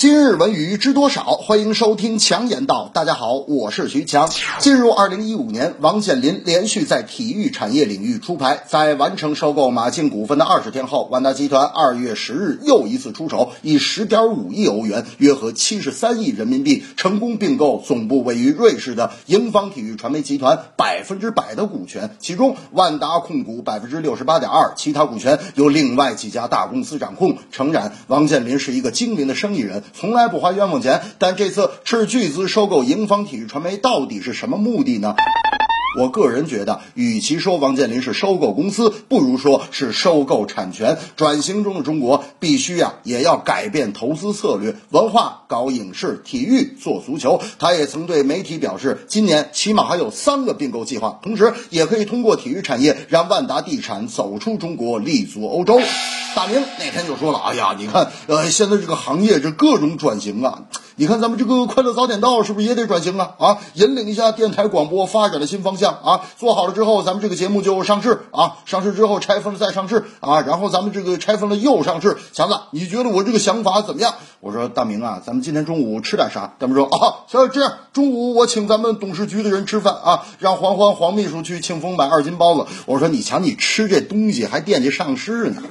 今日文娱知多少？欢迎收听强言道。大家好，我是徐强。进入二零一五年，王健林连续在体育产业领域出牌。在完成收购马竞股份的二十天后，万达集团二月十日又一次出手，以十点五亿欧元（约合七十三亿人民币）成功并购总部位于瑞士的盈方体育传媒集团百分之百的股权，其中万达控股百分之六十八点二，其他股权由另外几家大公司掌控。诚然，王健林是一个精明的生意人。从来不花冤枉钱，但这次斥巨资收购盈方体育传媒，到底是什么目的呢？我个人觉得，与其说王健林是收购公司，不如说是收购产权。转型中的中国必须呀，也要改变投资策略，文化搞影视，体育做足球。他也曾对媒体表示，今年起码还有三个并购计划，同时也可以通过体育产业让万达地产走出中国，立足欧洲。大明那天就说了：“哎呀，你看，呃，现在这个行业这各种转型啊。”你看咱们这个快乐早点到是不是也得转型啊？啊，引领一下电台广播发展的新方向啊！做好了之后，咱们这个节目就上市啊！上市之后拆分了再上市啊！然后咱们这个拆分了又上市。强子，你觉得我这个想法怎么样？我说大明啊，咱们今天中午吃点啥？他们说啊，行，这样中午我请咱们董事局的人吃饭啊，让黄欢黄秘书去庆丰买二斤包子。我说你瞧，你吃这东西还惦记上市呢。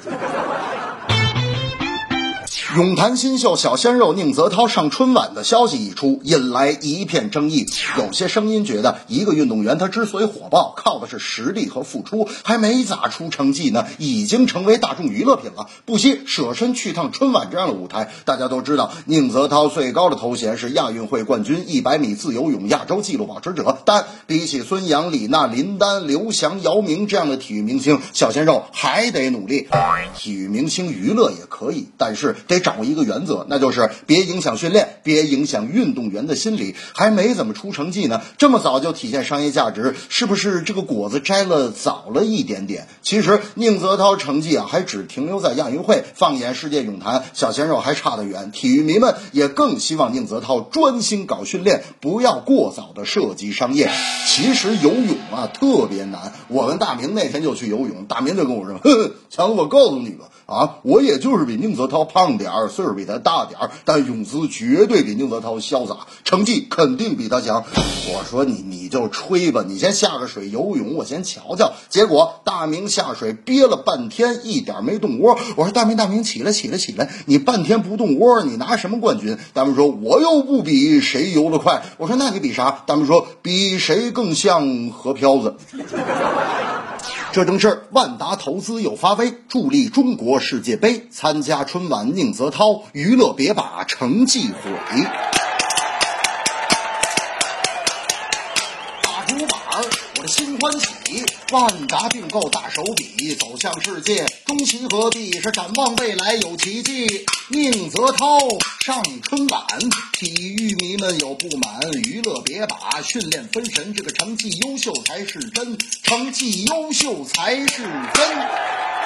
泳坛新秀小鲜肉宁泽涛上春晚的消息一出，引来一片争议。有些声音觉得，一个运动员他之所以火爆，靠的是实力和付出，还没咋出成绩呢，已经成为大众娱乐品了，不惜舍身去趟春晚这样的舞台。大家都知道，宁泽涛最高的头衔是亚运会冠军、一百米自由泳亚洲纪录保持者。但比起孙杨、李娜、林丹、刘翔、姚明这样的体育明星，小鲜肉还得努力。体育明星娱乐也可以，但是得找。掌握一个原则，那就是别影响训练，别影响运动员的心理。还没怎么出成绩呢，这么早就体现商业价值，是不是这个果子摘了早了一点点？其实宁泽涛成绩啊，还只停留在亚运会。放眼世界泳坛，小鲜肉还差得远。体育迷们也更希望宁泽涛专心搞训练，不要过早的涉及商业。其实游泳啊特别难。我跟大明那天就去游泳，大明就跟我说：“ 强子，我告诉你吧，啊，我也就是比宁泽涛胖点。”儿岁数比他大点儿，但泳姿绝对比宁泽涛潇洒，成绩肯定比他强。我说你你就吹吧，你先下个水游泳，我先瞧瞧。结果大明下水憋了半天，一点没动窝。我说大明大明起来起来起来，你半天不动窝，你拿什么冠军？大明说我又不比谁游得快。我说那你比啥？大明说比谁更像河漂子。这正是万达投资又发威，助力中国世界杯。参加春晚，宁泽涛娱乐别把成绩毁。新欢喜。万达并购大手笔，走向世界，中西合璧是展望未来有奇迹。宁泽涛上春晚，体育迷们有不满，娱乐别把训练分神，这个成绩优秀才是真，成绩优秀才是真。